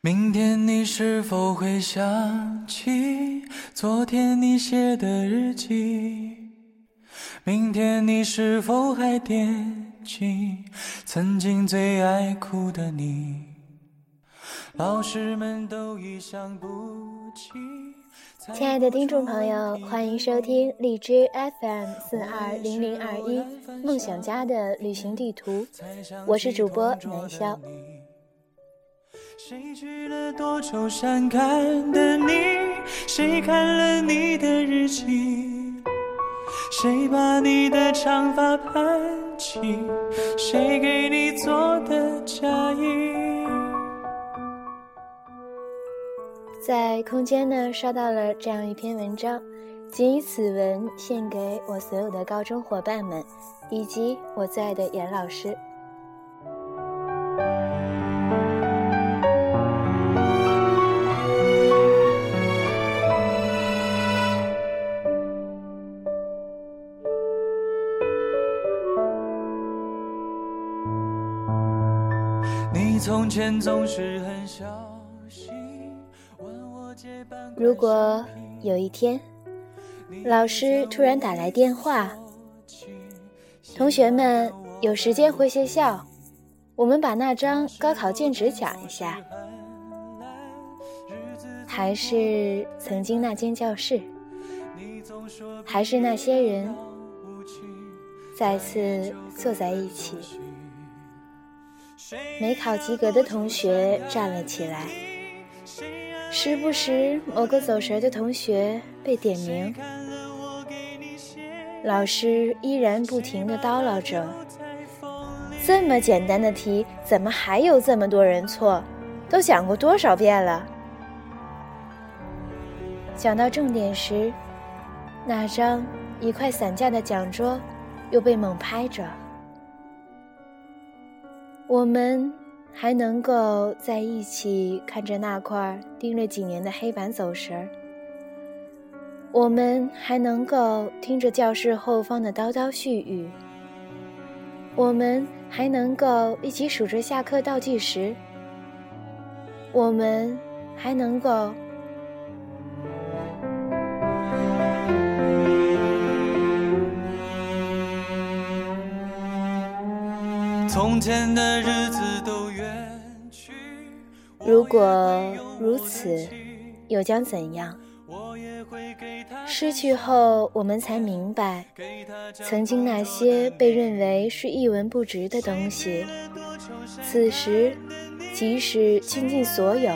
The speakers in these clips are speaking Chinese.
明天你是否会想起昨天你写的日记？明天你是否还惦记曾经最爱哭的你？老师们都已想不起。亲爱的听众朋友，欢迎收听荔枝 FM 四二零零二一梦想家的旅行地图，我是主播南潇。谁去了多愁善感的你？谁看了你的日记？谁把你的长发盘起？谁给你做的嫁衣？在空间呢，刷到了这样一篇文章，仅以此文献给我所有的高中伙伴们，以及我最爱的严老师。从前总是很小心。如果有一天，老师突然打来电话，同学们有时间回学校，我们把那张高考卷纸讲一下。还是曾经那间教室，还是那些人，再次坐在一起。没考及格的同学站了起来。时不时，某个走神的同学被点名，老师依然不停地叨唠着：“这么简单的题，怎么还有这么多人错？都讲过多少遍了？”讲到重点时，那张一块散架的讲桌又被猛拍着，我们。还能够在一起看着那块钉了几年的黑板走神儿，我们还能够听着教室后方的叨叨絮语，我们还能够一起数着下课倒计时，我们还能够从前的日子都远去。如果如此，又将怎样？失去后，我们才明白，曾经那些被认为是一文不值的东西，此时即使倾尽所有，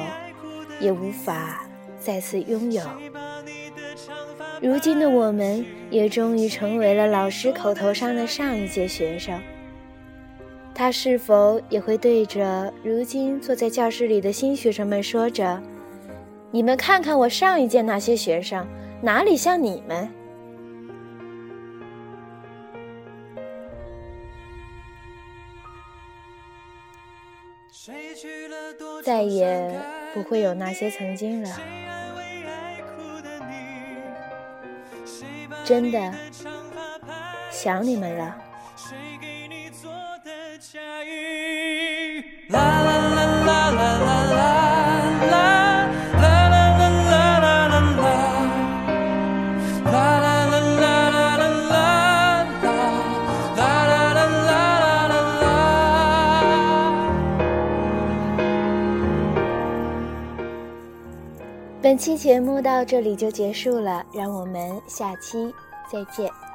也无法再次拥有。如今的我们，也终于成为了老师口头上的上一届学生。他是否也会对着如今坐在教室里的新学生们说着：“你们看看我上一届那些学生，哪里像你们？”再也不会有那些曾经了。真的想你们了。下雨啦啦啦啦本期节目到这里就结束了，让我们下期再见。